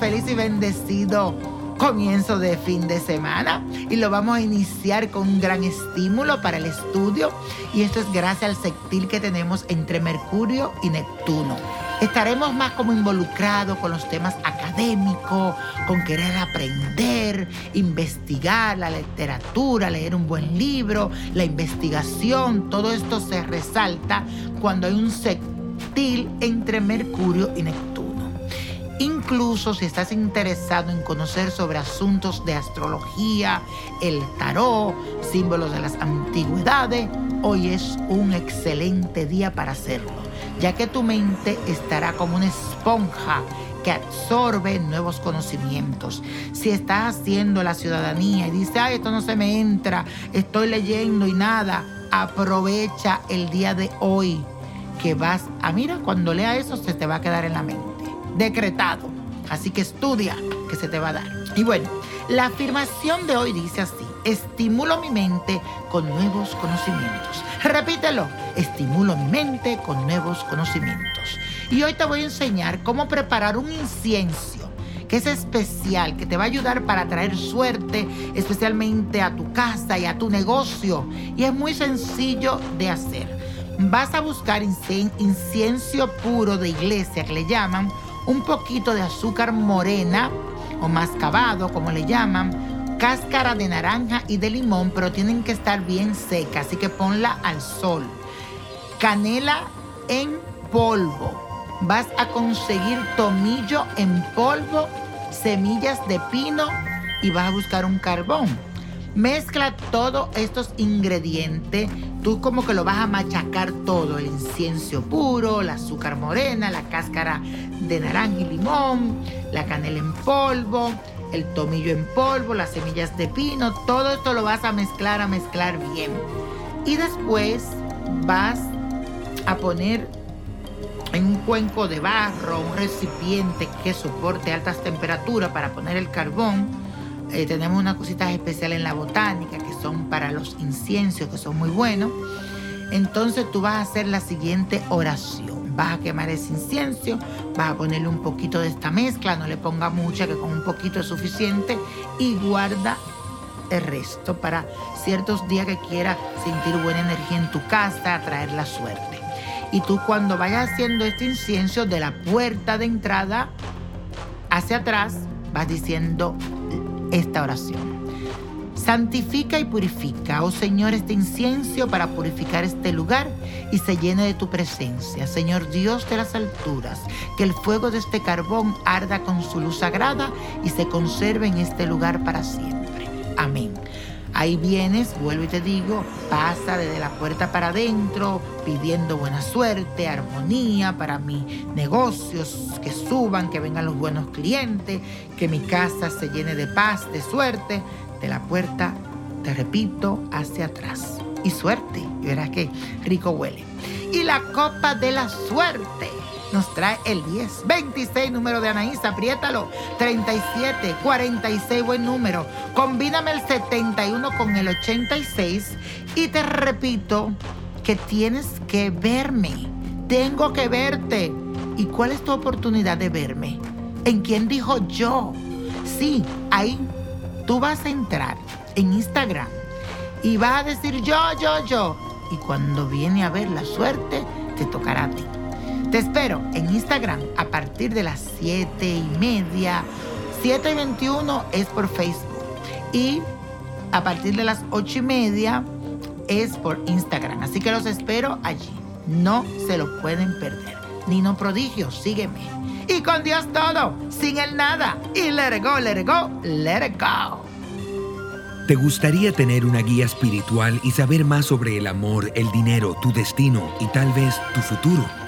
y bendecido comienzo de fin de semana y lo vamos a iniciar con un gran estímulo para el estudio y esto es gracias al sextil que tenemos entre Mercurio y Neptuno. Estaremos más como involucrados con los temas académicos, con querer aprender, investigar la literatura, leer un buen libro, la investigación. Todo esto se resalta cuando hay un sextil entre Mercurio y Neptuno. Incluso si estás interesado en conocer sobre asuntos de astrología, el tarot, símbolos de las antigüedades, hoy es un excelente día para hacerlo, ya que tu mente estará como una esponja que absorbe nuevos conocimientos. Si estás haciendo la ciudadanía y dices, ay, esto no se me entra, estoy leyendo y nada, aprovecha el día de hoy que vas a, mira, cuando lea eso se te va a quedar en la mente decretado. Así que estudia que se te va a dar. Y bueno, la afirmación de hoy dice así, estimulo mi mente con nuevos conocimientos. Repítelo, estimulo mi mente con nuevos conocimientos. Y hoy te voy a enseñar cómo preparar un incienso que es especial, que te va a ayudar para traer suerte, especialmente a tu casa y a tu negocio. Y es muy sencillo de hacer. Vas a buscar incienso puro de iglesia, que le llaman, un poquito de azúcar morena o mascabado, como le llaman, cáscara de naranja y de limón, pero tienen que estar bien secas, así que ponla al sol. Canela en polvo. Vas a conseguir tomillo en polvo, semillas de pino y vas a buscar un carbón. Mezcla todos estos ingredientes. Tú como que lo vas a machacar todo. El incienso puro, la azúcar morena, la cáscara de naranja y limón, la canela en polvo, el tomillo en polvo, las semillas de pino. Todo esto lo vas a mezclar, a mezclar bien. Y después vas a poner en un cuenco de barro, un recipiente que soporte altas temperaturas para poner el carbón eh, tenemos unas cositas especiales en la botánica que son para los inciensos, que son muy buenos. Entonces tú vas a hacer la siguiente oración. Vas a quemar ese incienso, vas a ponerle un poquito de esta mezcla, no le ponga mucha, que con un poquito es suficiente, y guarda el resto para ciertos días que quieras sentir buena energía en tu casa, atraer la suerte. Y tú cuando vayas haciendo este incienso de la puerta de entrada hacia atrás, vas diciendo esta oración. Santifica y purifica, oh Señor, este incienso para purificar este lugar y se llene de tu presencia. Señor Dios de las alturas, que el fuego de este carbón arda con su luz sagrada y se conserve en este lugar para siempre. Amén. Ahí vienes, vuelvo y te digo, pasa desde la puerta para adentro, pidiendo buena suerte, armonía para mis negocios, que suban, que vengan los buenos clientes, que mi casa se llene de paz, de suerte, de la puerta, te repito, hacia atrás. Y suerte, y verás que rico huele. Y la copa de la suerte nos trae el 10. 26, número de Anaís, apriétalo. 37, 46, buen número. Combíname el 71 con el 86 y te repito que tienes que verme. Tengo que verte. ¿Y cuál es tu oportunidad de verme? ¿En quién dijo yo? Sí, ahí tú vas a entrar en Instagram y vas a decir yo, yo, yo. Y cuando viene a ver la suerte, te tocará a ti. Te espero en Instagram a partir de las 7 y media. 7 y 21 es por Facebook. Y a partir de las 8 y media es por Instagram. Así que los espero allí. No se lo pueden perder. Nino Prodigio, sígueme. Y con Dios todo, sin el nada. Y let it go, let go, let it go. ¿Te gustaría tener una guía espiritual y saber más sobre el amor, el dinero, tu destino y tal vez tu futuro?